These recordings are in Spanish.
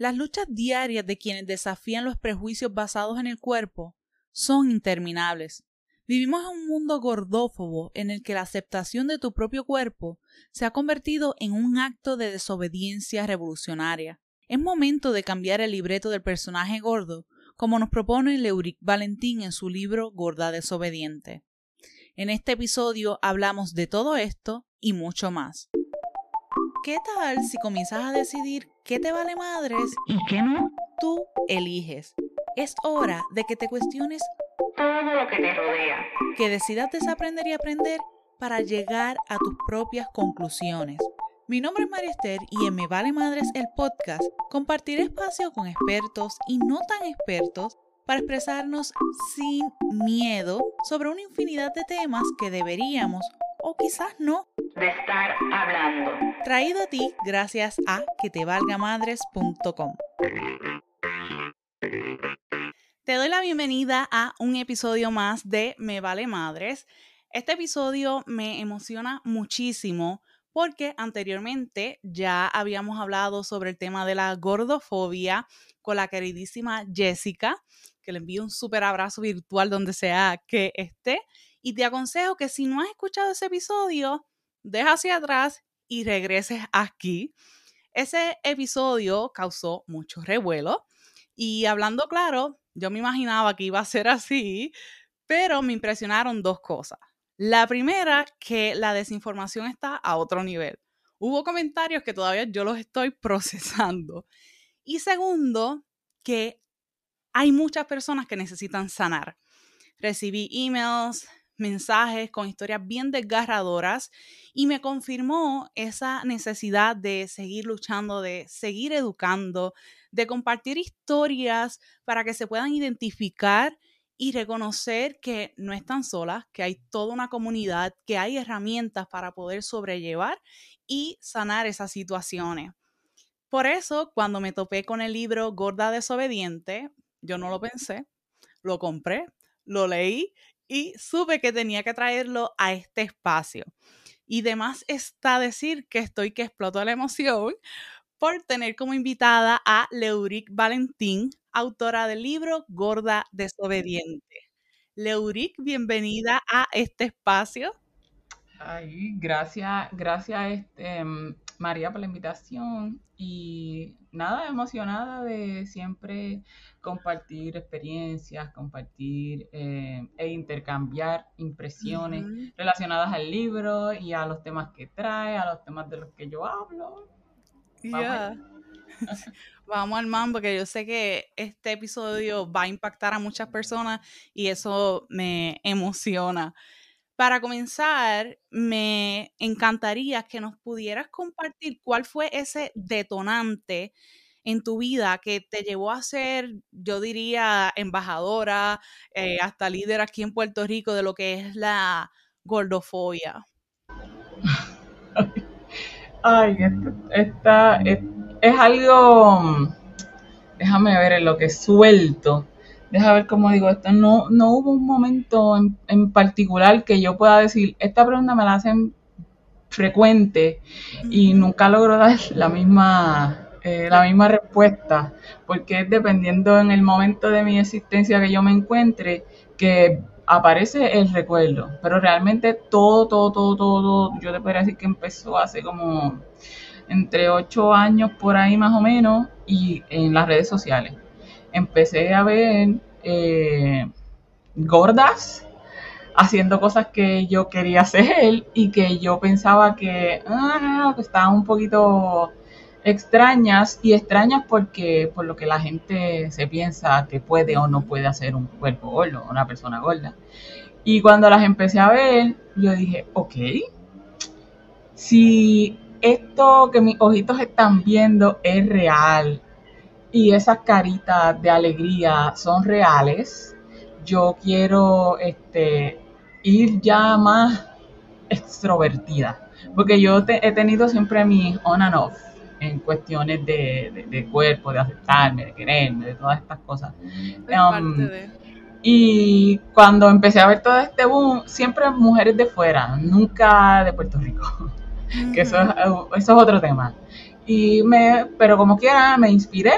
Las luchas diarias de quienes desafían los prejuicios basados en el cuerpo son interminables. Vivimos en un mundo gordófobo en el que la aceptación de tu propio cuerpo se ha convertido en un acto de desobediencia revolucionaria. Es momento de cambiar el libreto del personaje gordo, como nos propone Leuric Valentín en su libro Gorda desobediente. En este episodio hablamos de todo esto y mucho más. ¿Qué tal si comienzas a decidir qué te vale madres y qué no? Tú eliges. Es hora de que te cuestiones todo lo que te rodea. Que decidas desaprender y aprender para llegar a tus propias conclusiones. Mi nombre es María Esther y en Me Vale Madres el podcast compartiré espacio con expertos y no tan expertos para expresarnos sin miedo sobre una infinidad de temas que deberíamos o quizás no de estar hablando. Traído a ti gracias a quetevalgamadres.com. Te doy la bienvenida a un episodio más de Me Vale Madres. Este episodio me emociona muchísimo porque anteriormente ya habíamos hablado sobre el tema de la gordofobia con la queridísima Jessica, que le envío un súper abrazo virtual donde sea que esté. Y te aconsejo que si no has escuchado ese episodio, deja hacia atrás y regreses aquí. Ese episodio causó mucho revuelo y hablando claro, yo me imaginaba que iba a ser así, pero me impresionaron dos cosas. La primera, que la desinformación está a otro nivel. Hubo comentarios que todavía yo los estoy procesando. Y segundo, que hay muchas personas que necesitan sanar. Recibí emails, mensajes con historias bien desgarradoras y me confirmó esa necesidad de seguir luchando, de seguir educando, de compartir historias para que se puedan identificar y reconocer que no están solas, que hay toda una comunidad, que hay herramientas para poder sobrellevar y sanar esas situaciones. Por eso, cuando me topé con el libro Gorda Desobediente, yo no lo pensé, lo compré, lo leí y supe que tenía que traerlo a este espacio. Y demás está decir que estoy que exploto la emoción por tener como invitada a Leuric Valentín, autora del libro Gorda Desobediente. Leuric, bienvenida a este espacio. Ay, gracias, gracias este, María por la invitación y nada, emocionada de siempre compartir experiencias, compartir eh, e intercambiar impresiones relacionadas al libro y a los temas que trae, a los temas de los que yo hablo. Vamos, Vamos al man, porque yo sé que este episodio va a impactar a muchas personas y eso me emociona. Para comenzar, me encantaría que nos pudieras compartir cuál fue ese detonante en tu vida que te llevó a ser, yo diría, embajadora, eh, hasta líder aquí en Puerto Rico de lo que es la gordofobia. Ay, esta, es, es, algo, déjame ver en lo que suelto deja ver cómo digo esto, no, no hubo un momento en, particular que yo pueda decir, esta pregunta me la hacen frecuente y nunca logro dar la misma, eh, la misma respuesta, porque es dependiendo en el momento de mi existencia que yo me encuentre, que aparece el recuerdo, pero realmente todo, todo, todo, todo, yo te podría decir que empezó hace como entre ocho años por ahí más o menos y en las redes sociales empecé a ver eh, gordas haciendo cosas que yo quería hacer y que yo pensaba que, ah, estaban un poquito extrañas y extrañas porque por lo que la gente se piensa que puede o no puede hacer un cuerpo gordo, una persona gorda. Y cuando las empecé a ver, yo dije, ok, si esto que mis ojitos están viendo es real, y esas caritas de alegría son reales, yo quiero este, ir ya más extrovertida, porque yo he tenido siempre mi on and off en cuestiones de, cuerpo, de aceptarme, de quererme, de todas estas cosas. Um, y cuando empecé a ver todo este boom, siempre mujeres de fuera, nunca de Puerto Rico, que eso, eso es otro tema. Y me, pero como quiera, me inspiré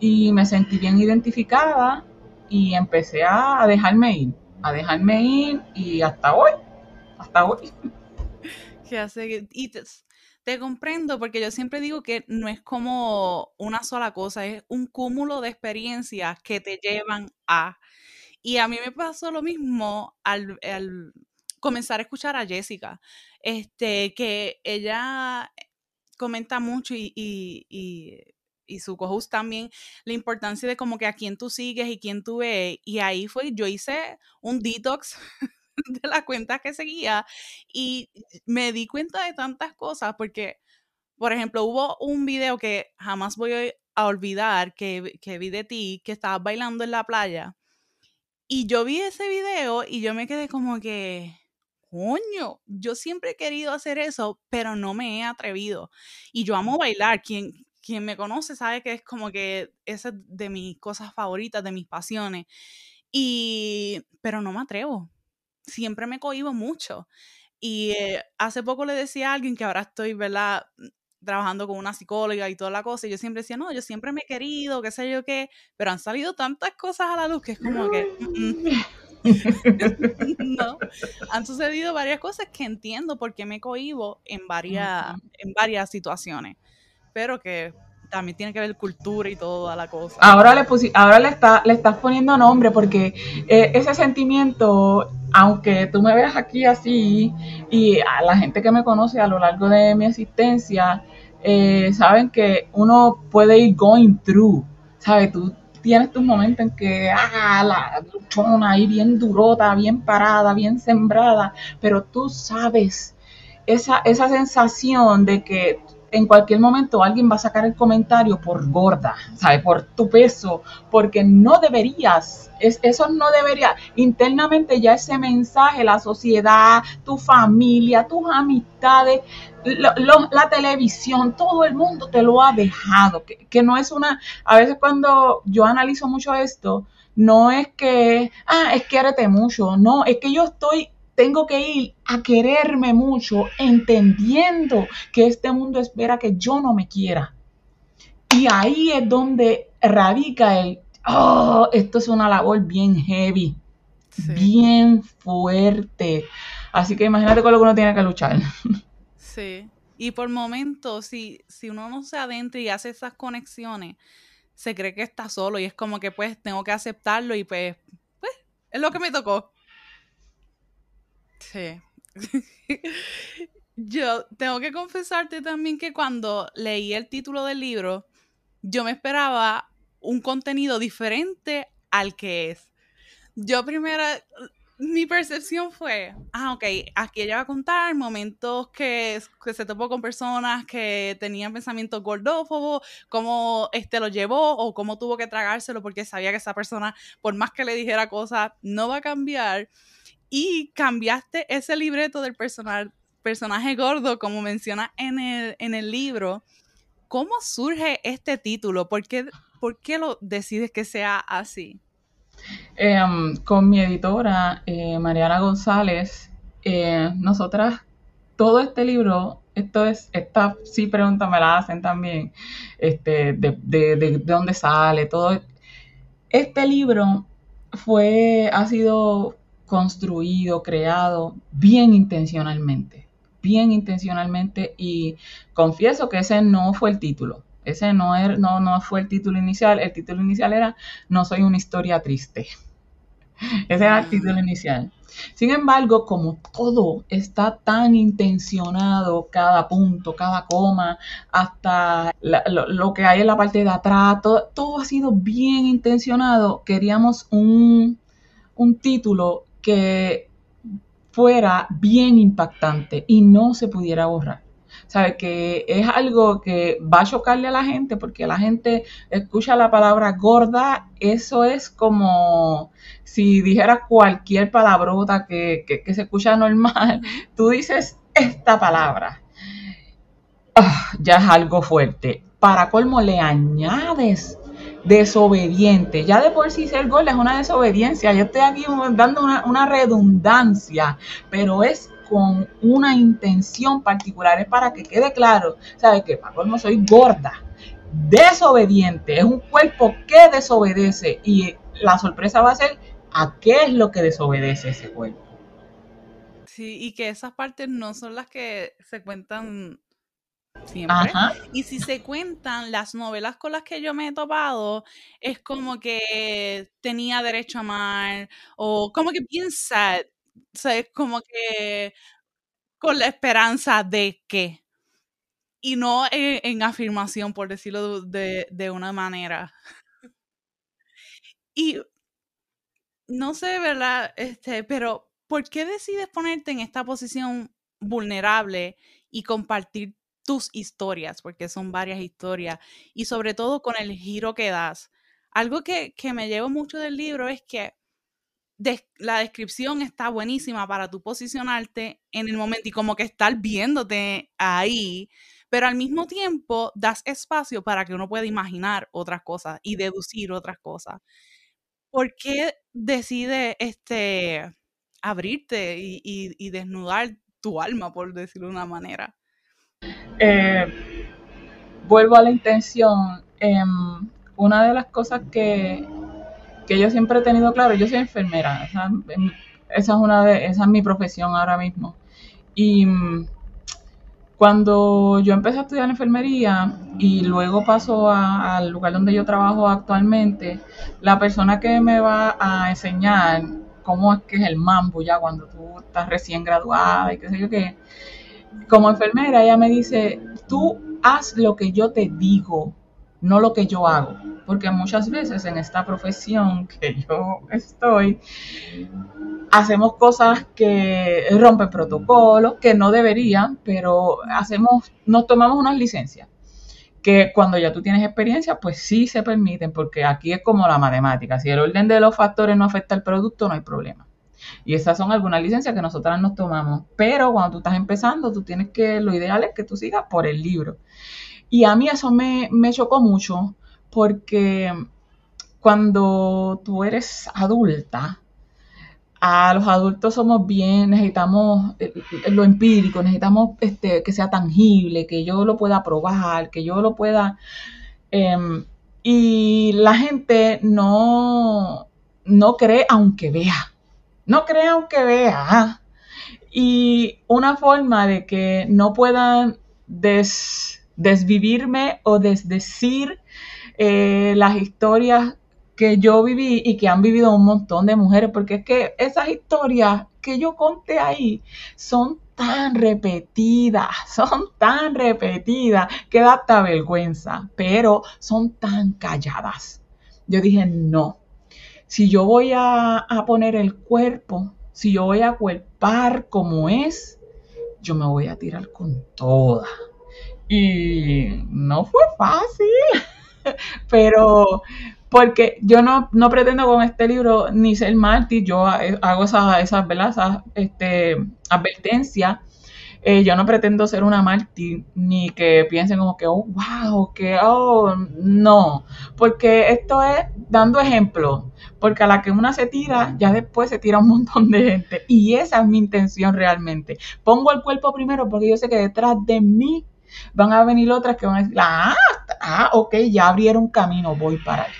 y me sentí bien identificada y empecé a, dejarme ir, a dejarme ir y hasta hoy, hasta hoy. Y te, comprendo porque yo siempre digo que no es como una sola cosa, es un cúmulo de experiencias que te llevan a... Y a mí me pasó lo mismo al, comenzar a escuchar a Jessica, este, que ella comenta mucho y su co también, la importancia de como que a quién tú sigues y quién tú ves. Y ahí fue, yo hice un detox de las cuentas que seguía y me di cuenta de tantas cosas porque, por ejemplo, hubo un video que jamás voy a olvidar que, que vi de ti, que estabas bailando en la playa. Y yo vi ese video y yo me quedé como que, coño, yo siempre he querido hacer eso, pero no me he atrevido. Y yo amo bailar. Quien, quien me conoce sabe que es como que esa es de mis cosas favoritas, de mis pasiones. Y, pero no me atrevo. Siempre me cohibo mucho. Y eh, hace poco le decía a alguien que ahora estoy, ¿verdad? trabajando con una psicóloga y toda la cosa, y yo siempre decía, no, yo siempre me he querido, qué sé yo qué, pero han salido tantas cosas a la luz que es como que... no, han sucedido varias cosas que entiendo por qué me cohibo en varias, en varias situaciones pero que también tiene que ver cultura y toda la cosa. Ahora le ahora le está, le estás poniendo nombre porque eh, ese sentimiento, aunque tú me veas aquí así y a la gente que me conoce a lo largo de mi existencia, eh, saben que uno puede ir going through, ¿sabes? Tú tienes tus momentos en que, ah, la luchona ahí bien durota, bien parada, bien sembrada, pero tú sabes esa, esa sensación de que en cualquier momento alguien va a sacar el comentario por gorda, ¿sabes? Por tu peso, porque no deberías, es, eso no debería. Internamente ya ese mensaje, la sociedad, tu familia, tus amistades, la televisión, todo el mundo te lo ha dejado, que, que no es una, a veces cuando yo analizo mucho esto, no es que, ah, es que mucho, no, es que yo estoy tengo que ir a quererme mucho, entendiendo que este mundo espera que yo no me quiera. Y ahí es donde radica el, oh, esto es una labor bien heavy, bien fuerte. Así que imagínate con lo que uno tiene que luchar. Sí. Y por momentos, si, si uno no se adentra y hace esas conexiones, se cree que está solo y es como que pues tengo que aceptarlo y pues, pues es lo que me tocó. Sí. yo tengo que confesarte también que cuando leí el título del libro, yo me esperaba un contenido diferente al que es. Yo primero, mi percepción fue, ah, ok, aquí ella va a contar momentos que, se topó con personas que tenían pensamientos gordófobos, cómo este lo llevó o cómo tuvo que tragárselo porque sabía que esa persona, por más que le dijera cosas, no va a cambiar y cambiaste ese libreto del personaje gordo, como menciona en el, libro. ¿Cómo surge este título? ¿Por qué, por qué lo decides que sea así? Em, con mi editora, eh, Mariana González, eh, nosotras, todo este libro, esto es, esta sí pregunta me la hacen también, este, de, de, de dónde sale, todo. Este libro fue, ha sido construido, creado bien intencionalmente, bien intencionalmente y confieso que ese no fue el título. Ese no, er, no, no fue el título inicial. El título inicial era No soy una historia triste. Ese era el mm. título inicial. Sin embargo, como todo está tan intencionado, cada punto, cada coma, hasta lo, que hay en la parte de atrás, todo, todo ha sido bien intencionado, queríamos un, un título que fuera bien impactante y no se pudiera borrar. ¿Sabe? Que es algo que va a chocarle a la gente porque la gente escucha la palabra gorda, eso es como si dijera cualquier palabrota que, que, se escucha normal, tú dices esta palabra. Ah, ya es algo fuerte. Para colmo le añades desobediente. Ya de por sí ser gorda es una desobediencia. Yo estoy aquí dando una, redundancia, pero es con una intención particular, es para que quede claro, ¿sabes qué? Para colmo soy gorda, desobediente, es un cuerpo que desobedece y la sorpresa va a ser a qué es lo que desobedece ese cuerpo. Sí, y que esas partes no son las que se cuentan siempre. Ajá. Y si se cuentan las novelas con las que yo me he topado, es como que tenía derecho a amar, o como que piensa, o sea, es como que con la esperanza de que, y no en, en afirmación, por decirlo de, de una manera. Y no sé, ¿verdad? Este, pero ¿por qué decides ponerte en esta posición vulnerable y compartir tus historias? Porque son varias historias. Y sobre todo con el giro que das. Algo que, que me llevo mucho del libro es que la descripción está buenísima para tú posicionarte en el momento y como que estar viéndote ahí, pero al mismo tiempo das espacio para que uno pueda imaginar otras cosas y deducir otras cosas. ¿Por qué decides este, abrirte y, y- y desnudar tu alma, por decirlo de una manera? Eh, vuelvo a la intención. em, una de las cosas que, que yo siempre he tenido claro, yo soy enfermera, esa, em, esa es una de, esa es mi profesión ahora mismo. Y mm, cuando yo empecé a estudiar enfermería y luego paso al lugar donde yo trabajo actualmente, la persona que me va a enseñar cómo es que es el mambo ya cuando tú estás recién graduada y qué sé yo qué, como enfermera, ella me dice, tú haz lo que yo te digo, no lo que yo hago. Porque muchas veces en esta profesión que yo estoy, hacemos cosas que rompen protocolos, que no deberían, pero hacemos, nos tomamos unas licencias que cuando ya tú tienes experiencia, pues sí se permiten, porque aquí es como la matemática. Si el orden de los factores no afecta al producto, no hay problema. Y esas son algunas licencias que nosotras nos tomamos. Pero cuando tú estás empezando, tú tienes que, lo ideal es que tú sigas por el libro. Y a mí eso me, me chocó mucho porque cuando tú eres adulta, a los adultos somos bien, necesitamos eh, lo empírico, necesitamos este, que sea tangible, que yo lo pueda probar, que yo lo pueda... em, y la gente no, no cree aunque vea, no cree aunque vea. Y una forma de que no puedan des- desvivirme o desdecir eh, las historias que yo viví y que han vivido un montón de mujeres, porque es que esas historias que yo conté ahí son tan repetidas, son tan repetidas que da hasta vergüenza, pero son tan calladas. Yo dije, no, si yo voy a, a poner el cuerpo, si yo voy a cuerpar como es, yo me voy a tirar con toda. Y no fue fácil, pero porque yo no, no pretendo con este libro ni ser mártir, yo hago esas, esas, esas este, advertencias. Eh, yo no pretendo ser una mártir ni que piensen como que, oh, wow, que, oh, no, porque esto es dando ejemplo, porque a la que una se tira, ya después se tira un montón de gente, y esa es mi intención realmente. Pongo el cuerpo primero porque yo sé que detrás de mí van a venir otras que van a decir, ah, ah ok, ya abrieron camino, voy para allá.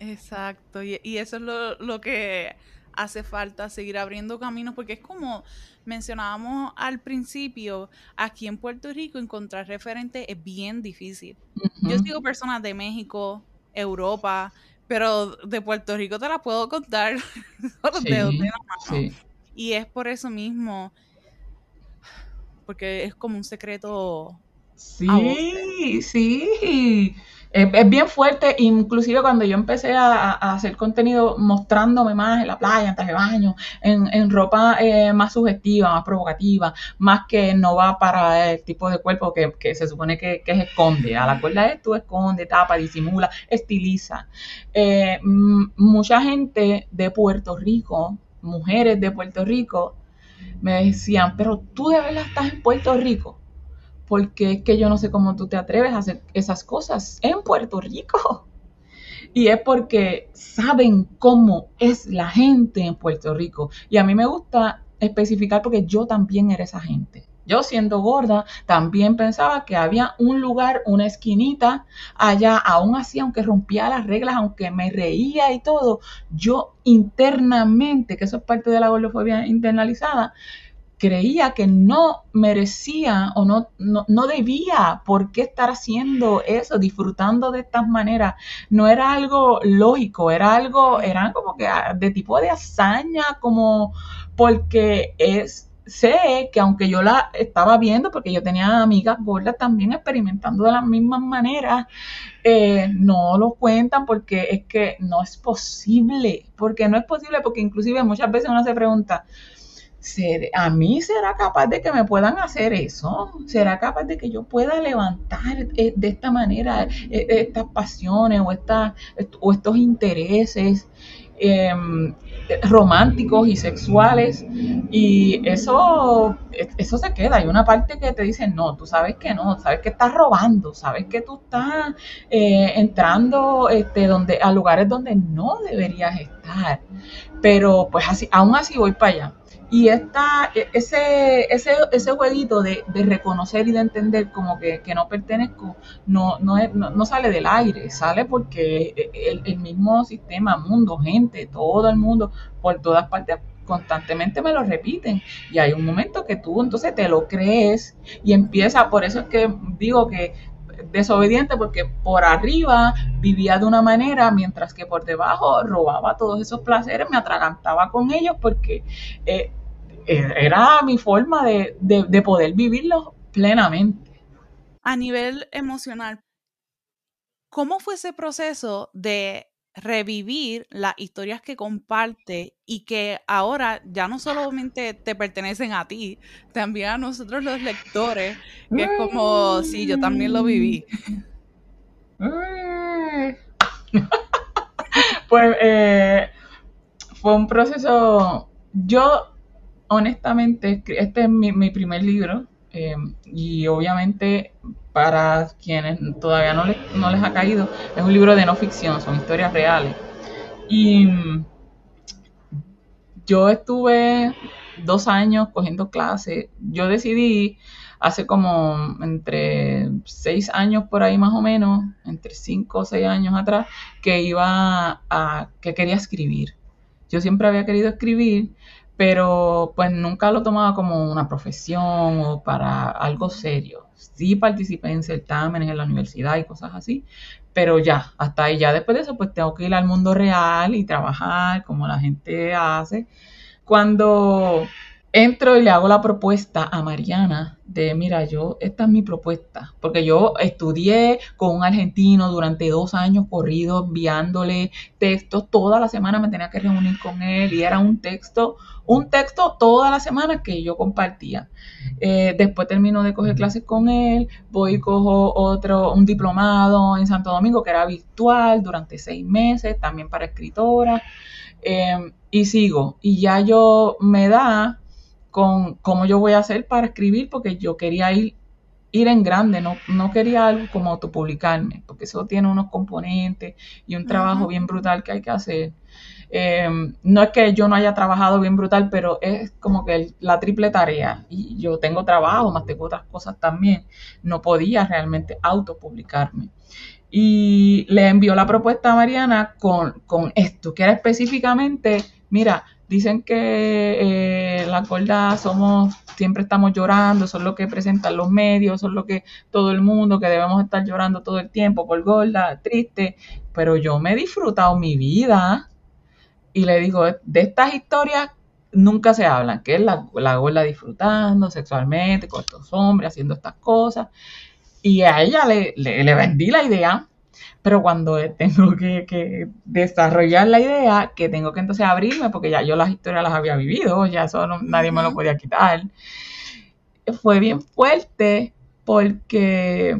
Exacto, y, y eso es lo, lo, que hace falta, seguir abriendo caminos, porque es como mencionábamos al principio, aquí en Puerto Rico encontrar referentes es bien difícil. Uh -huh. Yo sigo personas de México, Europa, pero de Puerto Rico te las puedo contar los sí, dedos de la mano. Sí. Y es por eso mismo, porque es como un secreto. Sí, sí. Es, es, bien fuerte, inclusive cuando yo empecé a, a, hacer contenido mostrándome más en la playa, en traje de baño, en, en ropa eh, más sugestiva, más provocativa, más que no va para el tipo de cuerpo que, que se supone que, que, se esconde. A la cuerda es tú esconde, tapa, disimula, estiliza. Eh, mucha gente de Puerto Rico, mujeres de Puerto Rico, me decían, pero tú de verdad estás en Puerto Rico porque es que yo no sé cómo tú te atreves a hacer esas cosas en Puerto Rico. Y es porque saben cómo es la gente en Puerto Rico. Y a mí me gusta especificar porque yo también era esa gente. Yo siendo gorda, también pensaba que había un lugar, una esquinita allá, aún así, aunque rompía las reglas, aunque me reía y todo, yo internamente, que eso es parte de la gordofobia internalizada, creía que no merecía o no, no, debía por qué estar haciendo eso, disfrutando de estas maneras. No era algo lógico, era algo, era como que ah, de tipo de hazaña, como porque es sé que aunque yo la estaba viendo, porque yo tenía amigas gordas también experimentando de las mismas maneras, eh, no lo cuentan porque es que no es posible, porque no es posible, porque inclusive muchas veces uno se pregunta, ¿a mí será capaz de que me puedan hacer eso? ¿Será capaz de que yo pueda levantar eh, de esta manera eh, estas pasiones o, o estos intereses? Em, románticos y sexuales y eso, eso se queda. Hay una parte que te dice, no, tú sabes que no, sabes que estás robando, sabes que tú estás eh, entrando este, donde, a lugares donde no deberías estar. Pero pues así, aún así voy para allá. Y esta, e, ese, ese, ese jueguito de, reconocer y de entender como que, no pertenezco, no, no, no, sale del aire, sale porque el, el, mismo sistema, mundo, gente, todo el mundo, por todas partes, constantemente me lo repiten. Y hay un momento que tú entonces te lo crees y empieza, por eso es que digo que desobediente porque por arriba vivía de una manera, mientras que por debajo robaba todos esos placeres, me atragantaba con ellos porque eh, era mi forma de, de, poder vivirlo plenamente. A nivel emocional, ¿cómo fue ese proceso de revivir las historias que comparte y que ahora ya no solamente te pertenecen a ti, también a nosotros los lectores, que es como, sí, yo también lo viví. pues eh, fue un proceso, yo honestamente, este es mi, primer libro eh, y obviamente para quienes todavía no les, no les ha caído, es un libro de no ficción, son historias reales. Y yo estuve dos años cogiendo clases. Yo decidí hace como entre seis años por ahí más o menos, entre cinco o seis años atrás, que iba a, que quería escribir. Yo siempre había querido escribir, pero pues nunca lo tomaba como una profesión o para algo serio. Sí participé en certámenes en la universidad y cosas así, pero ya, hasta ahí, ya después de eso, pues tengo que ir al mundo real y trabajar como la gente hace. Cuando entro y le hago la propuesta a Mariana de, mira, yo, esta es mi propuesta, porque yo estudié con un argentino durante dos años corrido, enviándole textos, toda la semana me tenía que reunir con él y era un texto, un texto toda la semana que yo compartía. Eh, después termino de coger clases con él, voy y cojo otro, un diplomado en Santo Domingo que era virtual durante seis meses, también para escritora, eh, y sigo, y ya yo me da con cómo yo voy a hacer para escribir, porque yo quería ir, ir en grande, no, no quería algo como autopublicarme, porque eso tiene unos componentes y un trabajo bien brutal que hay que hacer. Em, no es que yo no haya trabajado bien brutal, pero es como que la triple tarea. Y yo tengo trabajo, más tengo otras cosas también. No podía realmente autopublicarme. Y le envió la propuesta a Mariana con, con esto, que era específicamente, mira, Dicen que eh, las gordas somos, siempre estamos llorando, son lo que presentan los medios, son lo que todo el mundo, que debemos estar llorando todo el tiempo por gorda, triste, pero yo me he disfrutado mi vida y le digo, de estas historias nunca se hablan, que es la, la gorda disfrutando sexualmente con estos hombres, haciendo estas cosas. Y a ella le, le vendí la idea pero cuando tengo que, desarrollar la idea, que tengo que entonces abrirme, porque ya yo las historias las había vivido, ya eso nadie me lo podía quitar, fue bien fuerte porque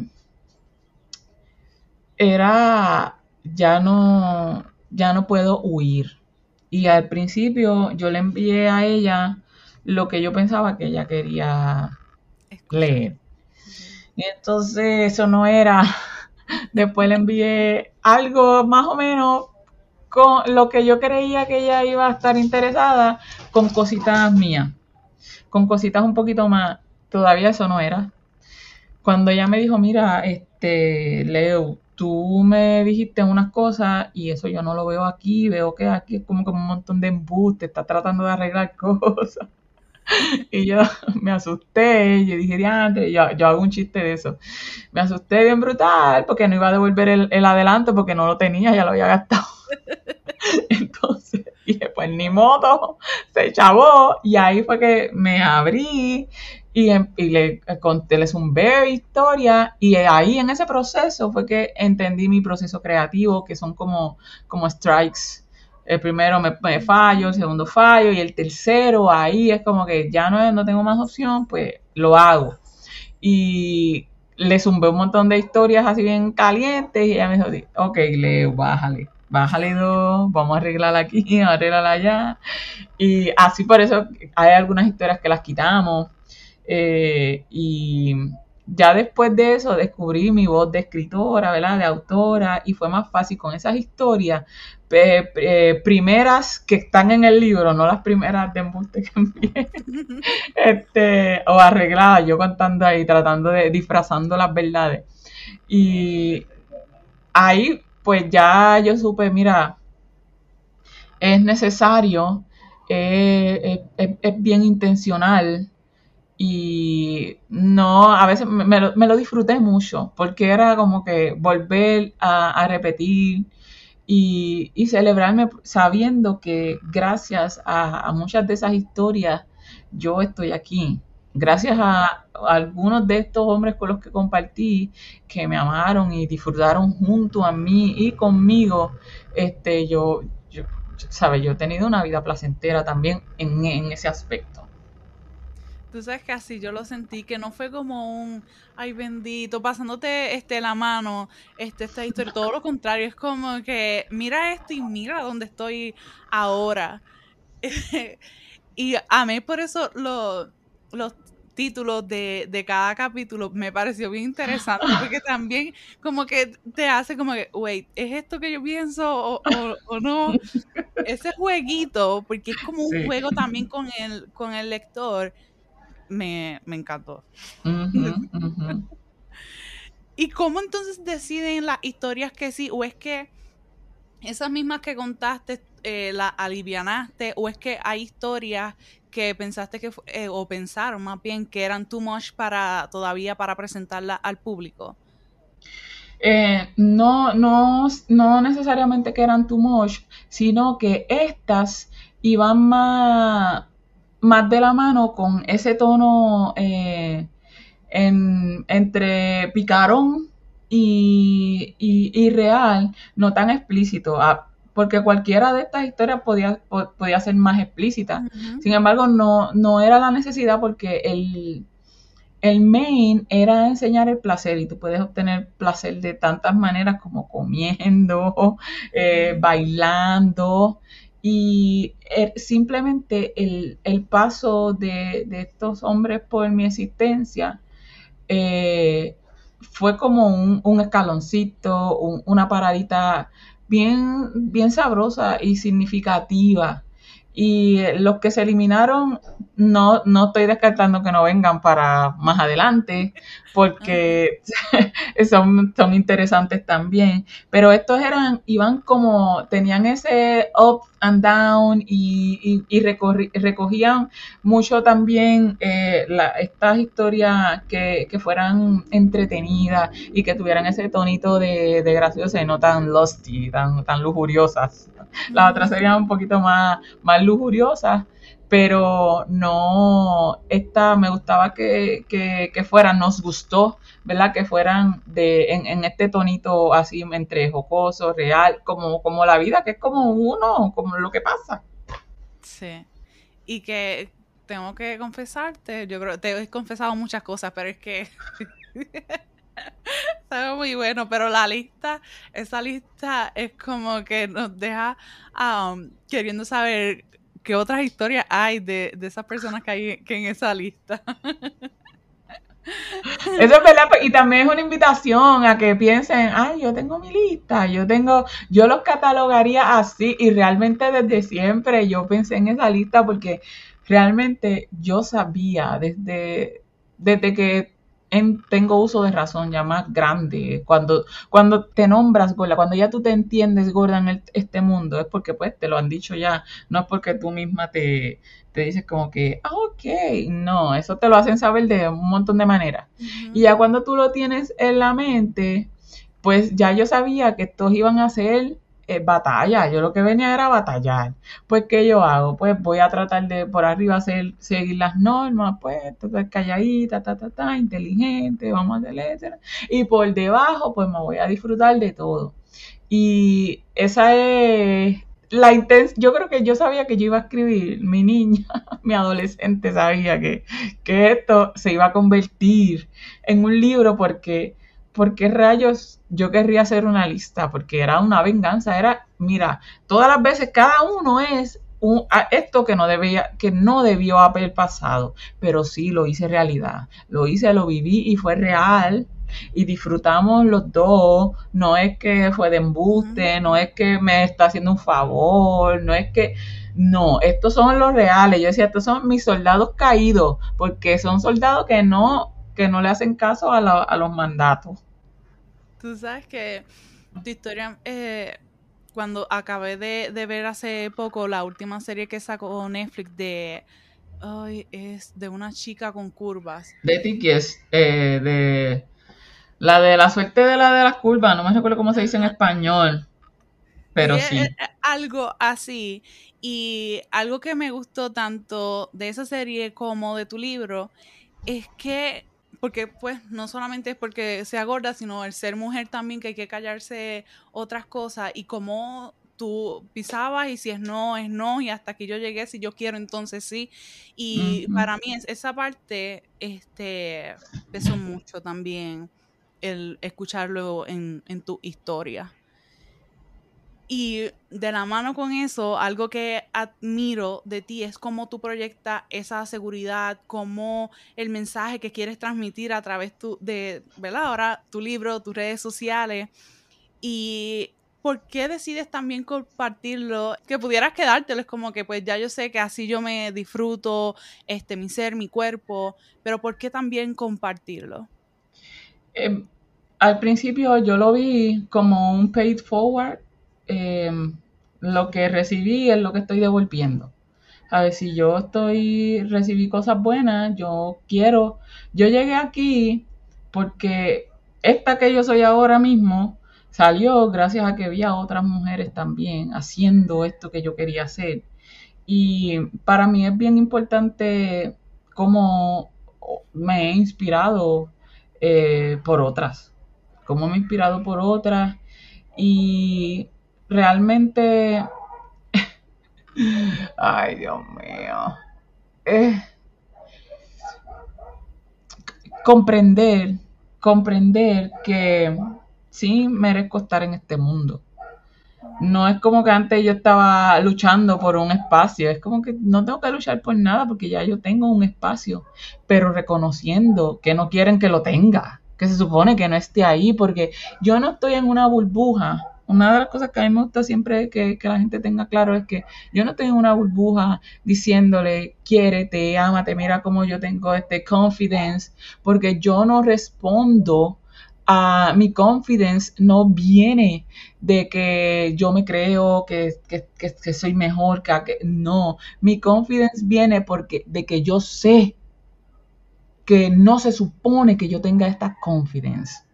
era, ya no, ya no puedo huir. Y al principio yo le envié a ella lo que yo pensaba que ella quería leer. Y entonces eso no era Después le envié algo más o menos con lo que yo creía que ella iba a estar interesada con cositas mías. con cositas un poquito más, todavía eso no era. Cuando ella me dijo, mira, este, Leo, tú me dijiste unas cosas y eso yo no lo veo aquí, veo que aquí es como que un montón de embuste, está tratando de arreglar cosas. Y yo me asusté, yo dije, diantre, yo, yo hago un chiste de eso. Me asusté bien brutal porque no iba a devolver el, el adelanto porque no lo tenía, ya lo había gastado. Entonces dije, pues ni modo, se chavó. Y ahí fue que me abrí y, em- y le conté, le zumbé historia. Y ahí en ese proceso fue que entendí mi proceso creativo, que son como, como strikes. El primero me, me fallo, el segundo fallo, y el tercero ahí es como que ya no, no tengo más opción, pues lo hago. Y le zumbé un montón de historias así bien calientes y ella me dijo, ok, Leo, bájale, bájale dos, vamos a arreglarla aquí, a arreglarla allá. Y así por eso hay algunas historias que las quitamos. eh, y ya después de eso descubrí mi voz de escritora, ¿verdad? De autora, y fue más fácil con esas historias eh, primeras que están en el libro, no las primeras de embuste que este, o arregladas, yo contando ahí, tratando de, disfrazando las verdades. Y ahí, pues ya yo supe, mira, es necesario, eh, es- es bien intencional y no, a veces me, lo, me lo disfruté mucho porque era como que volver a, repetir y, y celebrarme sabiendo que gracias a, muchas de esas historias yo estoy aquí. Gracias a, algunos de estos hombres con los que compartí, que me amaron y disfrutaron junto a mí y conmigo, este, yo, yo, ¿sabes? Yo he tenido una vida placentera también en, en ese aspecto. Tú sabes que así yo lo sentí, que no fue como un, ay bendito, pasándote este, la mano, este, esta historia, todo lo contrario, es como que mira esto y mira dónde estoy ahora. y amé por eso lo- los títulos de, de cada capítulo, me pareció bien interesante, porque también como que te hace como que, wait, ¿es esto que yo pienso o, o- o no? Ese jueguito, porque es como un Sí. juego también con el, con el lector me, me encantó. ¿Y cómo entonces deciden las historias que sí? ¿O es que esas mismas que contaste eh, las alivianaste? ¿O es que hay historias que pensaste que, eh, o pensaron más bien que eran too much para todavía para presentarlas al público? Eh, no, no, no necesariamente que eran too much, sino que estas iban más, más de la mano con ese tono eh, en- entre picarón y, y- y real, no tan explícito, ah, porque cualquiera de estas historias podía, po- podía ser más explícita. Sin embargo, no, no era la necesidad porque el, el main era enseñar el placer y tú puedes obtener placer de tantas maneras como comiendo, eh, bailando y eh, simplemente el, el paso de, de estos hombres por mi existencia eh, fue como un, un escaloncito, un- una paradita bien, bien sabrosa y significativa. Y los que se eliminaron, no, no estoy descartando que no vengan para más adelante, porque son, son interesantes también. Pero estos eran, iban como, tenían ese up and down y, y- y recorri- recogían mucho también eh, la- estas historias que, que fueran entretenidas y que tuvieran ese tonito de, de graciosa y no tan lusty, tan, tan lujuriosas. Las otras serían un poquito más, más lujuriosas, pero no, esta me gustaba que, que, que fueran, nos gustó, ¿verdad? Que fueran de, en, en este tonito así entre jocoso, real, como, como la vida, que es como uno, como lo que pasa. Sí. Y que tengo que confesarte, yo creo, te he confesado muchas cosas, pero es que sabe muy bueno, pero la lista, esa lista es como que nos deja um, queriendo saber qué otras historias hay de, de esas personas que hay que en esa lista. Eso es verdad, y también es una invitación a que piensen, ay, yo tengo mi lista, yo tengo, yo los catalogaría así, y realmente desde siempre yo pensé en esa lista porque realmente yo sabía desde, desde que en- tengo uso de razón ya más grande, cuando, cuando te nombras gorda, cuando ya tú te entiendes gorda en el- este mundo, es porque pues te lo han dicho ya, no es porque tú misma te, te dices como que, ah, ok, no, eso te lo hacen saber de un montón de maneras. Y ya cuando tú lo tienes en la mente, pues ya yo sabía que estos iban a ser eh, batalla. Yo lo que venía era batallar. Pues, ¿qué yo hago? Pues voy a tratar de por arriba seguir las normas, pues, calladita, ta, ta, ta, inteligente, vamos a hacer eso. Y por debajo, pues me voy a disfrutar de todo. Y esa es la intención. Yo creo que yo sabía que yo iba a escribir, mi niña, mi adolescente sabía que, que esto se iba a convertir en un libro porque, porque rayos yo querría hacer una lista, porque era una venganza, era, mira, todas las veces cada uno es un, a- esto que no debía, que no debió haber pasado, pero sí lo hice realidad, lo hice, lo viví y fue real y disfrutamos los dos, no es que fue de embuste, no es que me está haciendo un favor, no es que, no, estos son los reales, yo decía, estos son mis soldados caídos, porque son soldados que no, que no le hacen caso a, la- a los mandatos. Tú sabes que tu historia, eh, cuando acabé de, de ver hace poco la última serie que sacó Netflix de, ay, es de una chica con curvas. De Tiki es eh, de la de la suerte de la de las curvas, no me recuerdo cómo se dice en español, pero sí. es algo así. Y algo que me gustó tanto de esa serie como de tu libro es que, porque pues no solamente es porque sea gorda, sino el ser mujer también, que hay que callarse otras cosas y cómo tú pisabas y si es no, es no, y hasta que yo llegué, si yo quiero, entonces sí. Y para mí es- esa parte este, pesó mucho también el escucharlo en, en tu historia. Y de la mano con eso, algo que admiro de ti es cómo tú proyectas esa seguridad, cómo el mensaje que quieres transmitir a través de, ¿verdad? Ahora tu libro, tus redes sociales. Y ¿por qué decides también compartirlo? Que pudieras quedártelo, es como que pues ya yo sé que así yo me disfruto, este, mi ser, mi cuerpo, pero ¿por qué también compartirlo? Eh, al principio yo lo vi como un paid forward. Eh, lo que recibí es lo que estoy devolviendo. A ver, si yo estoy, recibí cosas buenas, yo quiero, yo llegué aquí porque esta que yo soy ahora mismo salió gracias a que vi a otras mujeres también haciendo esto que yo quería hacer. Y para mí es bien importante cómo me he inspirado eh, por otras, cómo me he inspirado por otras y realmente, ay Dios mío, comprender, comprender que sí merezco estar en este mundo. No es como que antes yo estaba luchando por un espacio, es como que no tengo que luchar por nada porque ya yo tengo un espacio, pero reconociendo que no quieren que lo tenga, que se supone que no esté ahí, porque yo no estoy en una burbuja. Una de las cosas que a mí me gusta siempre que, la gente tenga claro es que yo no en una burbuja diciéndole, quiérete, ámate, mira cómo yo tengo este confidence, porque yo no respondo a mi confidence no viene de que yo me creo que, que, que, que soy mejor que no, mi confidence viene porque de que yo sé que no se supone que yo tenga esta confidence.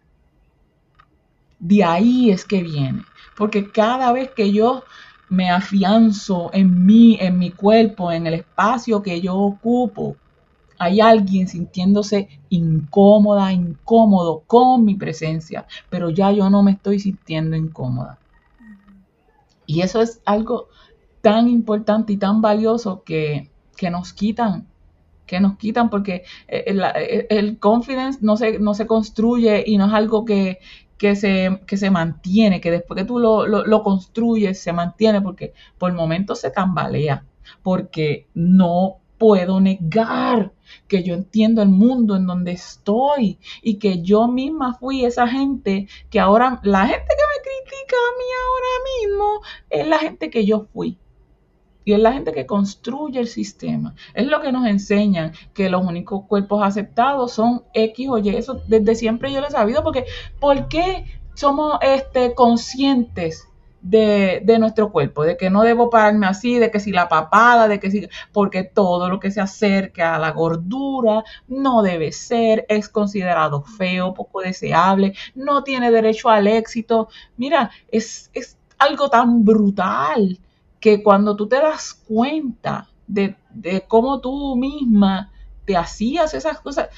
De ahí es que viene, porque cada vez que yo me afianzo en mí, en mi cuerpo, en el espacio que yo ocupo, hay alguien sintiéndose incómoda, incómodo con mi presencia, pero ya yo no me estoy sintiendo incómoda. Y eso es algo tan importante y tan valioso que, que nos quitan, que nos quitan porque el, el confidence no se, no se construye y no es algo que, que, se, que se mantiene, que después que tú lo, lo, construyes se mantiene porque por momentos se tambalea, porque no puedo negar que yo entiendo el mundo en donde estoy y que yo misma fui esa gente que ahora, la gente que me critica a mí ahora mismo es la gente que yo fui. Y es la gente que construye el sistema. Es lo que nos enseñan, que los únicos cuerpos aceptados son X o Y. Eso desde siempre yo lo he sabido, porque ¿por qué somos este, conscientes de, nuestro cuerpo? De que no debo pararme así, de que si la papada, de que si... Porque todo lo que se acerque a la gordura no debe ser, es considerado feo, poco deseable, no tiene derecho al éxito. Mira, es algo tan brutal que cuando tú te das cuenta de, de cómo tú misma te hacías esas cosas,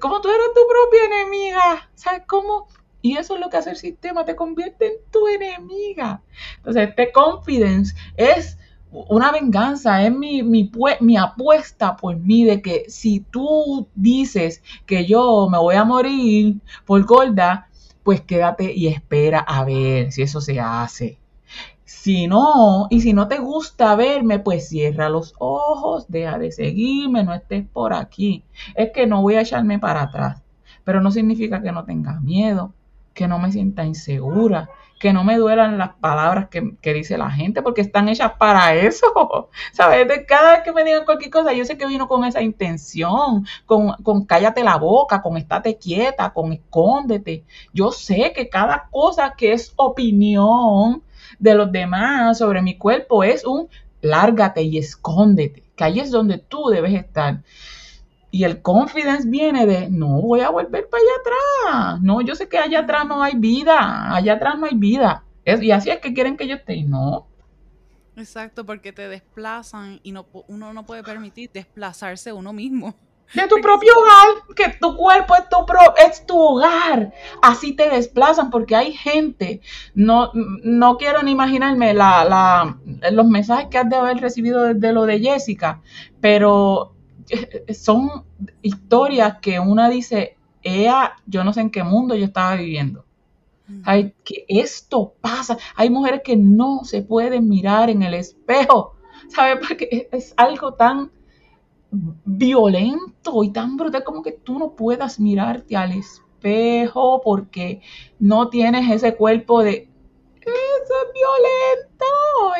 como tú eras tu propia enemiga, ¿sabes cómo? Y eso es lo que hace el sistema, te convierte en tu enemiga. Entonces, este confidence es una venganza, es mi, mi, mi, apuesta por mí de que si tú dices que yo me voy a morir por gorda, pues quédate y espera a ver si eso se hace. Si no, y si no te gusta verme, pues cierra los ojos, deja de seguirme, no estés por aquí. Es que no voy a echarme para atrás, pero no significa que no tengas miedo, que no me sienta insegura, que no me duelan las palabras que, dice la gente, porque están hechas para eso. ¿Sabes? De cada vez que me digan cualquier cosa, yo sé que vino con esa intención, con, con cállate la boca, con estate quieta, con escóndete. Yo sé que cada cosa que es opinión de los demás sobre mi cuerpo es un lárgate y escóndete, que ahí es donde tú debes estar. Y el confidence viene de, no voy a volver para allá atrás. No, yo sé que allá atrás no hay vida. Allá atrás no hay vida. y así es que quieren que yo esté. No. Exacto, porque te desplazan y no, uno no puede permitir desplazarse uno mismo de tu propio hogar, que tu cuerpo es tu, pro, es tu hogar. Así te desplazan porque hay gente, no, no quiero ni imaginarme la, la, los mensajes que has de haber recibido desde lo de Jessica, pero eh, son historias que una dice, ella, yo no sé en qué mundo yo estaba viviendo. Hay, que esto pasa. Hay mujeres que no se pueden mirar en el espejo, ¿sabes? Porque es algo tan violento y tan brutal como que tú no puedas mirarte al espejo porque no tienes ese cuerpo de eso es violento,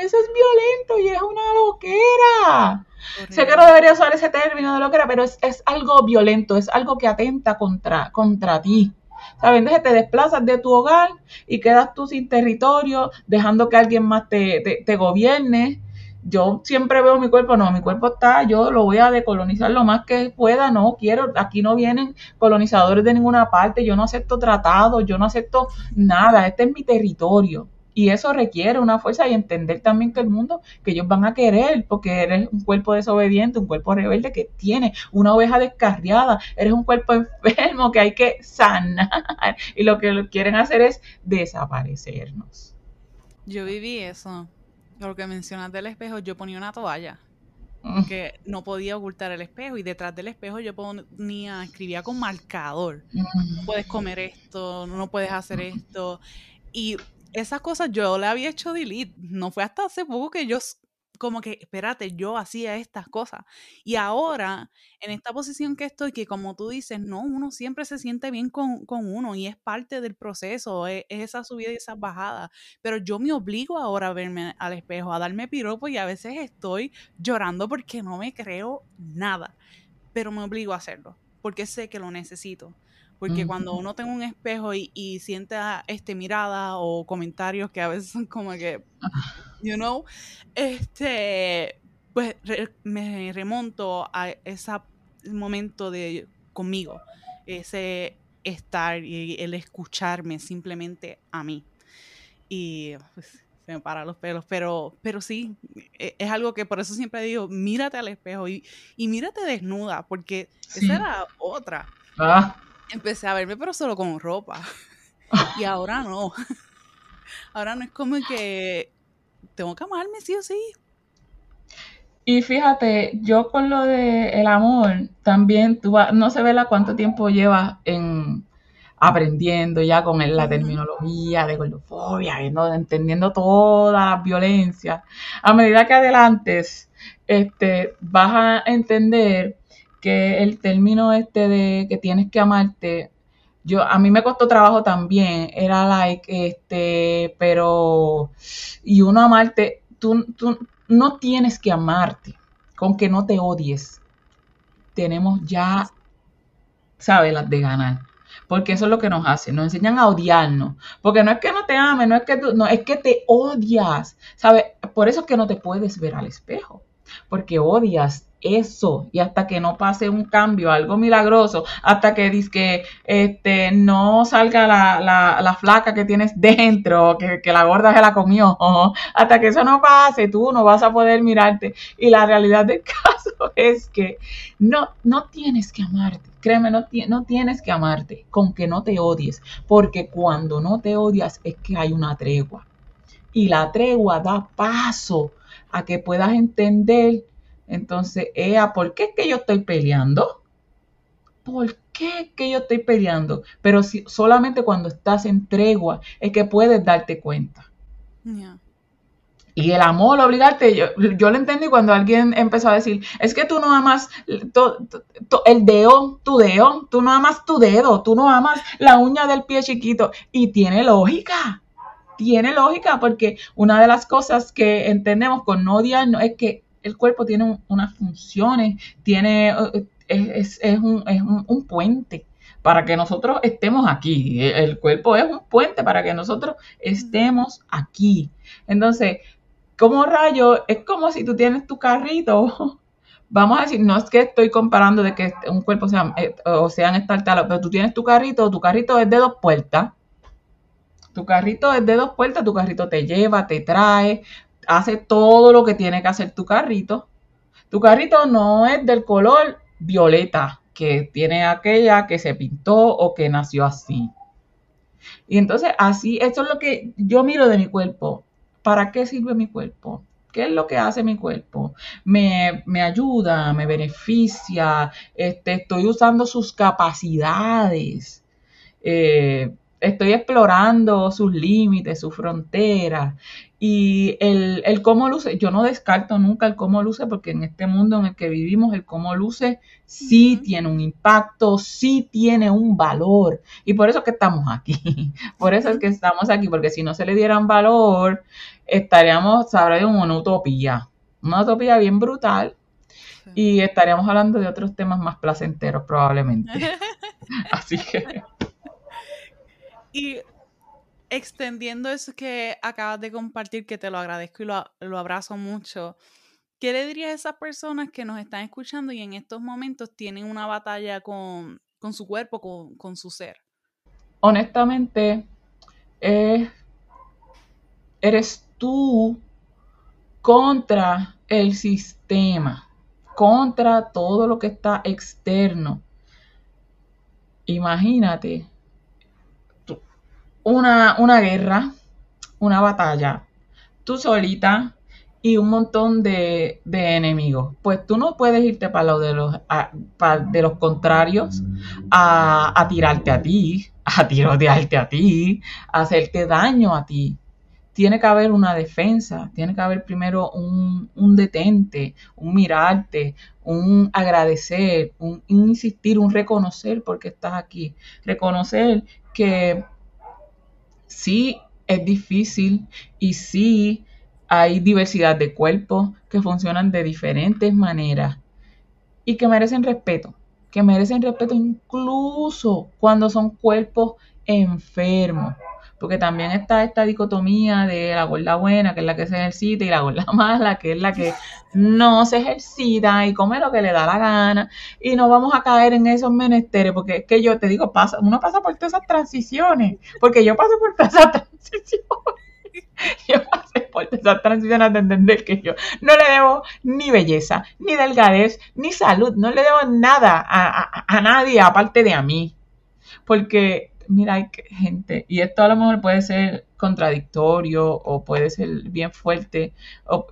eso es violento y es una loquera. Sé que no debería usar ese término de loquera, pero es, algo violento, es algo que atenta contra, contra ti. ¿Sabes? Entonces te desplazas de tu hogar y quedas tú sin territorio, dejando que alguien más te, te, te gobierne yo siempre veo mi cuerpo, no, mi cuerpo está, yo lo voy a decolonizar lo más que pueda, no quiero, aquí no vienen colonizadores de ninguna parte, yo no acepto tratados, yo no acepto nada, este es mi territorio. Y eso requiere una fuerza y entender también que el mundo, que ellos van a querer, porque eres un cuerpo desobediente, un cuerpo rebelde que tiene una oveja descarriada, eres un cuerpo enfermo que hay que sanar. Y lo que quieren hacer es desaparecernos. Yo viví eso lo que mencionas del espejo, yo ponía una toalla. Porque mm. no podía ocultar el espejo. Y detrás del espejo yo ponía, escribía con marcador. No mm. puedes comer esto, no puedes hacer esto. Y esas cosas yo le había hecho delete. No fue hasta hace poco que yo como que, espérate, yo hacía estas cosas. Y ahora, en esta posición que estoy, que como tú dices, no, uno siempre se siente bien con, uno y es parte del proceso, es, esa subida y esa bajada. Pero yo me obligo ahora a verme al espejo, a darme piropo y a veces estoy llorando porque no me creo nada. Pero me obligo a hacerlo, porque sé que lo necesito. Porque cuando uno tiene un espejo y, y siente este, mirada o comentarios que a veces son como que, you know, este, pues me remonto a ese momento de conmigo, ese estar y el escucharme simplemente a mí. Y pues, se me paran los pelos, pero, pero sí, e, es algo que por eso siempre digo, mírate al espejo y, y mírate desnuda, porque esa era otra. Ah empecé a verme, pero solo con ropa. y ahora no. Ahora no es como que tengo que amarme sí o sí. Y fíjate, yo con lo de el amor, también tú no se ve la cuánto tiempo llevas en aprendiendo ya con la terminología de gordofobia, entendiendo toda la violencia. A medida que adelantes, este, vas a entender que el término este de que tienes que amarte, yo a mí me costó trabajo también, era like, este, pero, y uno amarte, tú, tú no tienes que amarte, con que no te odies. Tenemos ya, ¿sabes? Las de ganar. Porque eso es lo que nos hace, nos enseñan a odiarnos. Porque no es que no te ames, no es que tú, no, es que te odias. ¿Sabes? Por eso es que no te puedes ver al espejo. Porque odias eso y hasta que no pase un cambio, algo milagroso, hasta que que este, no salga la, la, la, flaca que tienes dentro, que, que la gorda se la comió, hasta que eso no pase, tú no vas a poder mirarte. Y la realidad del caso es que no, no tienes que amarte, créeme, no, no tienes que amarte con que no te odies, porque cuando no te odias es que hay una tregua. Y la tregua da paso a que puedas entender entonces, Ea, ¿por qué es que yo estoy peleando? ¿Por qué es que yo estoy peleando? Pero si, solamente cuando estás en tregua es que puedes darte cuenta. Y el amor, obligarte, yo, yo lo entendí cuando alguien empezó a decir, es que tú no amas el dedo, tu dedo, tú no amas tu dedo, tú no amas la uña del pie chiquito. Y tiene lógica, tiene lógica, porque una de las cosas que entendemos con no odiarnos es que el cuerpo tiene unas funciones, tiene, eh, es, un, puente para que nosotros estemos aquí. El cuerpo es un puente para que nosotros estemos aquí. Entonces, como rayo, es como si tú tienes tu carrito. Vamos a decir, no es que estoy comparando de que un cuerpo sea, eh, o sean pero tú tienes tu carrito, tu carrito es de dos puertas. Tu carrito es de dos puertas, tu carrito te lleva, te trae, hace todo lo que tiene que hacer tu carrito. Tu carrito no es del color violeta que tiene aquella que se pintó o que nació así. Y entonces así, esto es lo que yo miro de mi cuerpo. ¿Para qué sirve mi cuerpo? ¿Qué es lo que hace mi cuerpo? Me, ayuda, me beneficia, este, estoy usando sus capacidades. Eh, estoy explorando sus límites, sus fronteras. Y el, cómo luce, yo no descarto nunca el cómo luce, porque en este mundo en el que vivimos, el cómo luce sí tiene un impacto, sí tiene un valor. Y por eso es que estamos aquí. Por eso es que estamos aquí, porque si no se le dieran valor, estaríamos, sabrá, de una utopía. Una utopía bien brutal. Y estaríamos hablando de otros temas más placenteros, probablemente. Así que. Y extendiendo eso que acabas de compartir, que te lo agradezco y lo, abrazo mucho, ¿qué le dirías a esas personas que nos están escuchando y en estos momentos tienen una batalla con, su cuerpo, con, su ser? Honestamente, eres tú contra el sistema, contra todo lo que está externo. Imagínate una, una guerra, una batalla, tú solita y un montón de, enemigos. Pues tú no puedes irte para de los, de los contrarios a, tirarte a ti, a tirotearte a ti, a hacerte daño a ti. Tiene que haber una defensa, tiene que haber primero un, un detente, un mirarte, un agradecer, un insistir, un reconocer porque estás aquí. Reconocer que sí es difícil y sí hay diversidad de cuerpos que funcionan de diferentes maneras y que merecen respeto, que merecen respeto incluso cuando son cuerpos enfermos. Porque también está esta dicotomía de la gorda buena, que es la que se ejercita, y la gorda mala, que es la que no se ejercita y come lo que le da la gana. Y no vamos a caer en esos menesteres, porque es que yo te digo, pasa, uno pasa por todas esas transiciones, porque yo paso por todas esas transiciones. Yo pasé por esas transiciones de entender que yo no le debo ni belleza, ni delgadez, ni salud, no le debo nada a, a nadie aparte de a mí. Porque mira, hay gente, y esto a lo mejor puede ser contradictorio o puede ser bien fuerte,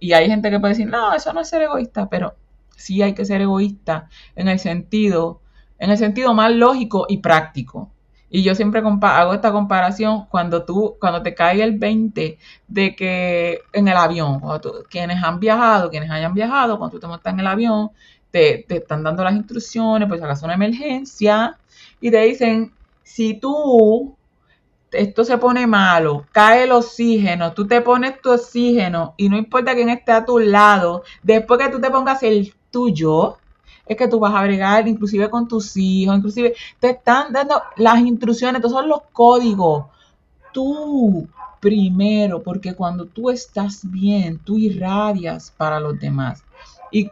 y hay gente que puede decir, no, eso no es ser egoísta, pero sí hay que ser egoísta en el sentido, en el sentido más lógico y práctico. Y yo siempre hago esta comparación cuando tú, cuando te cae el 20 de que en el avión, quienes han viajado, quienes hayan viajado, cuando tú te montas en el avión, te, te están dando las instrucciones, pues acaso una emergencia, y te dicen, si tú esto se pone malo, cae el oxígeno, tú te pones tu oxígeno y no importa quién esté a tu lado, después que tú te pongas el tuyo, es que tú vas a bregar inclusive con tus hijos, inclusive te están dando las instrucciones, estos son los códigos. Tú primero, porque cuando tú estás bien, tú irradias para los demás. Y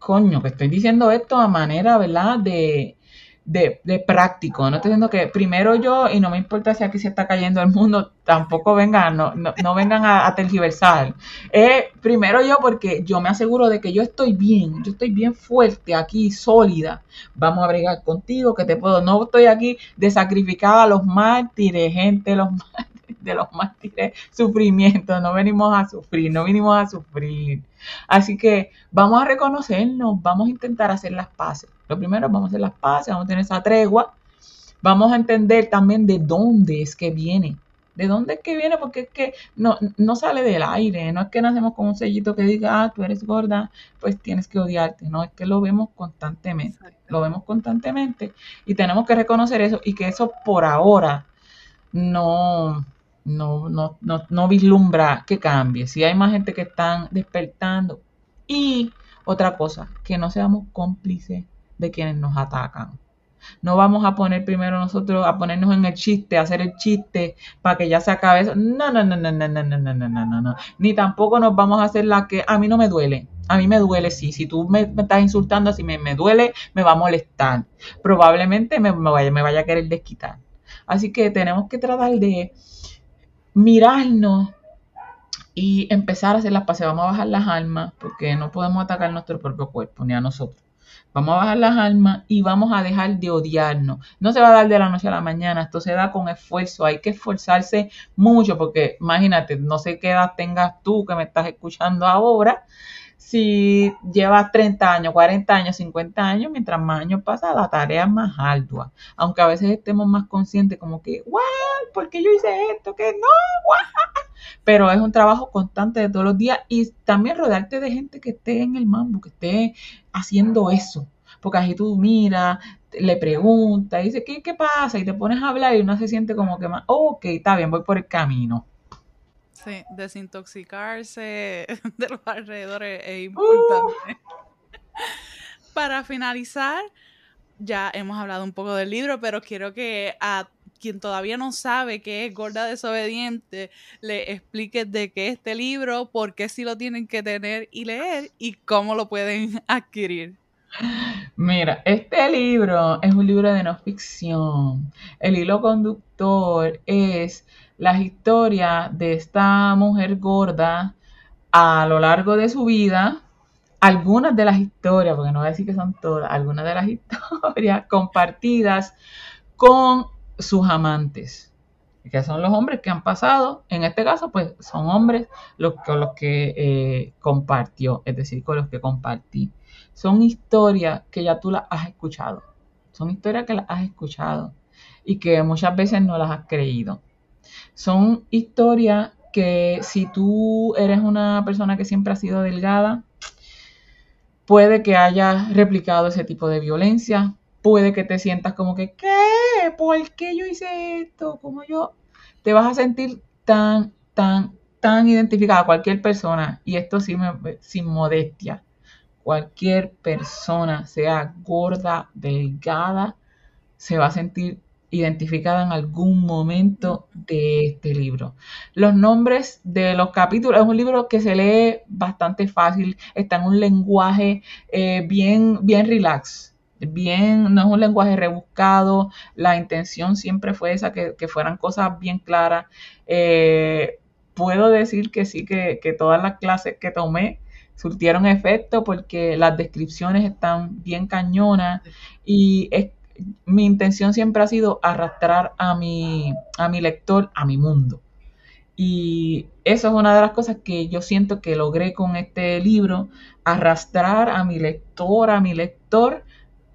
coño, que estoy diciendo esto a manera, ¿verdad? De, de, de, práctico. No estoy diciendo que primero yo, y no me importa si aquí se está cayendo el mundo, tampoco vengan, no, no, vengan a, tergiversar. Eh, primero yo, porque yo me aseguro de que yo estoy bien, yo estoy bien fuerte aquí, sólida. Vamos a bregar contigo, que te puedo. No estoy aquí de sacrificar a los mártires, gente, los mártires de los mártires, sufrimiento, no venimos a sufrir, no vinimos a sufrir. Así que vamos a reconocernos, vamos a intentar hacer las paces. Lo primero, vamos a hacer las paces, vamos a tener esa tregua, vamos a entender también de dónde es que viene. ¿De dónde es que viene? Porque es que no, no sale del aire, no es que nacemos con un sellito que diga, ah, tú eres gorda, pues tienes que odiarte, no, es que lo vemos constantemente, lo vemos constantemente y tenemos que reconocer eso y que eso por ahora no, no, no, no, no vislumbra que cambie. Si hay más gente que están despertando. Y otra cosa, que no seamos cómplices de quienes nos atacan. No vamos a poner primero nosotros a ponernos en el chiste, a hacer el chiste para que ya se acabe eso. No, no, no, no, no, no, no, no, no, no, no. Ni tampoco nos vamos a hacer la que a mí no me duele. A mí me duele, sí. Si tú me, me estás insultando, si me, me, duele, me va a molestar. Probablemente me, me, vaya, me vaya a querer desquitar. Así que tenemos que tratar de, mirarnos y empezar a hacer las paces. Vamos a bajar las almas porque no podemos atacar nuestro propio cuerpo ni a nosotros. Vamos a bajar las almas y vamos a dejar de odiarnos. No se va a dar de la noche a la mañana, esto se da con esfuerzo. Hay que esforzarse mucho porque imagínate, no sé qué edad tengas tú que me estás escuchando ahora. Si llevas 30 años, 40 años, 50 años, mientras más años pasa, la tarea es más ardua. Aunque a veces estemos más conscientes como que, ¡guau! ¿Por qué yo hice esto? Que no, ¡guau! Pero es un trabajo constante de todos los días y también rodearte de gente que esté en el mambo, que esté haciendo eso. Porque así tú miras, le preguntas, dice, ¿qué, ¿qué pasa? Y te pones a hablar y uno se siente como que más, ok, está bien, voy por el camino. Sí, desintoxicarse de los alrededores es importante. Para finalizar, ya hemos hablado un poco del libro, pero quiero que a quien todavía no sabe qué es Gorda Desobediente, le expliques de qué es este libro, por qué sí lo tienen que tener y leer y cómo lo pueden adquirir. Mira, este libro es un libro de no ficción. El hilo conductor es las historias de esta mujer gorda a lo largo de su vida, algunas de las historias, porque no voy a decir que son todas, algunas de las historias compartidas con sus amantes, que son los hombres que han pasado, en este caso, pues son hombres los, con los que eh, compartió, es decir, con los que compartí. Son historias que ya tú las has escuchado, son historias que las has escuchado y que muchas veces no las has creído. Son historias que si tú eres una persona que siempre ha sido delgada, puede que hayas replicado ese tipo de violencia, puede que te sientas como que, ¿qué? ¿Por qué yo hice esto? Como yo? Te vas a sentir tan, tan, tan identificada cualquier persona, y esto sí sin modestia, cualquier persona, sea gorda, delgada, se va a sentir identificada en algún momento de este libro. Los nombres de los capítulos, es un libro que se lee bastante fácil, está en un lenguaje eh, bien, bien relax, bien, no es un lenguaje rebuscado, la intención siempre fue esa, que, fueran cosas bien claras. Eh, puedo decir que sí, que, que todas las clases que tomé surtieron efecto porque las descripciones están bien cañonas y es mi intención siempre ha sido arrastrar a mi, a mi lector a mi mundo. Y eso es una de las cosas que yo siento que logré con este libro, arrastrar a mi lector, a mi lector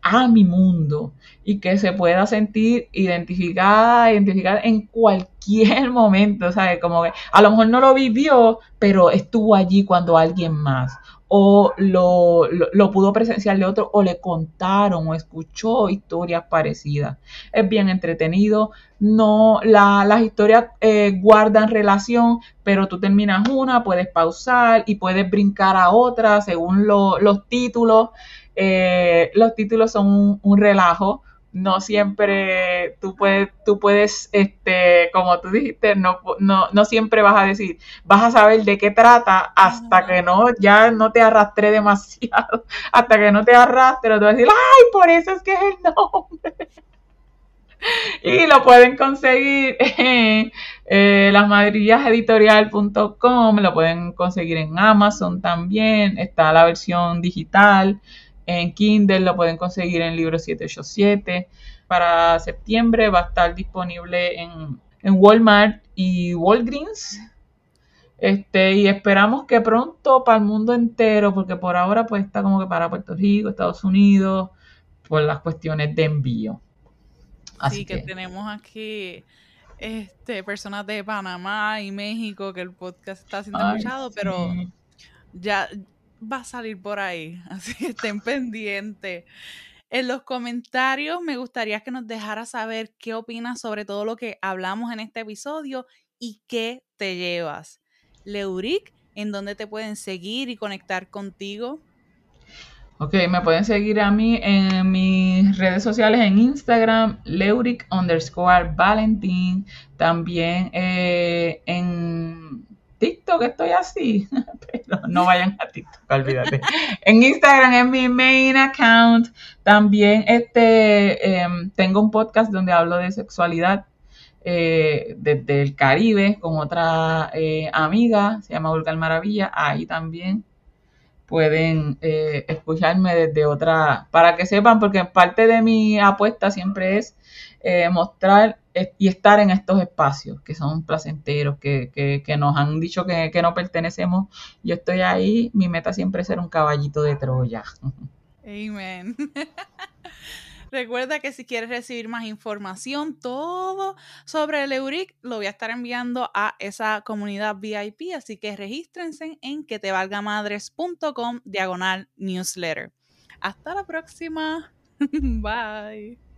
a mi mundo y que se pueda sentir identificada, identificada en cualquier momento, ¿sabes? Como que a lo mejor no lo vivió, pero estuvo allí cuando alguien más o lo, lo, pudo presenciar de otro o le contaron o escuchó historias parecidas. Es bien entretenido, no las historias eh, guardan relación, pero tú terminas una, puedes pausar y puedes brincar a otra según los títulos. Eh, los títulos son un relajo no siempre tú puedes, tú puedes, este, como tú dijiste, no, no, no siempre vas a decir, vas a saber de qué trata hasta que no, ya no te arrastre demasiado, hasta que no te arrastre, tú vas a decir, ay, por eso es que es el nombre. y lo pueden conseguir en eh, lo pueden conseguir en Amazon también, está la versión digital en Kindle, lo pueden conseguir en Libro 787. Para septiembre va a estar disponible en, Walmart y Walgreens. Este, y esperamos que pronto para el mundo entero, porque por ahora pues está como que para Puerto Rico, Estados Unidos, por las cuestiones de envío. Así que, tenemos aquí este, personas de Panamá y México que el podcast está siendo escuchado, pero ya va a salir por ahí, así que estén pendientes. En los comentarios me gustaría que nos dejaras saber qué opinas sobre todo lo que hablamos en este episodio y qué te llevas. Leuric, ¿en dónde te pueden seguir y conectar contigo? Ok, me pueden seguir a mí en mis redes sociales en Instagram, Leuric underscore Valentín. También eh, en TikTok estoy así, pero no vayan a TikTok, olvídate. En Instagram es mi main account. También este, em, tengo un podcast donde hablo de sexualidad eh, desde el Caribe con otra eh, amiga, se llama Vulgar Maravilla. Ahí también pueden eh, escucharme desde otra, para que sepan, porque parte de mi apuesta siempre es mostrar y estar en estos espacios que son placenteros, que, nos han dicho que, no pertenecemos. Yo estoy ahí, mi meta siempre es ser un caballito de Troya. Amén. Recuerda que si quieres recibir más información, todo sobre el Euric, lo voy a estar enviando a esa comunidad VIP, así que regístrense en que te diagonal newsletter. Hasta la próxima. Bye.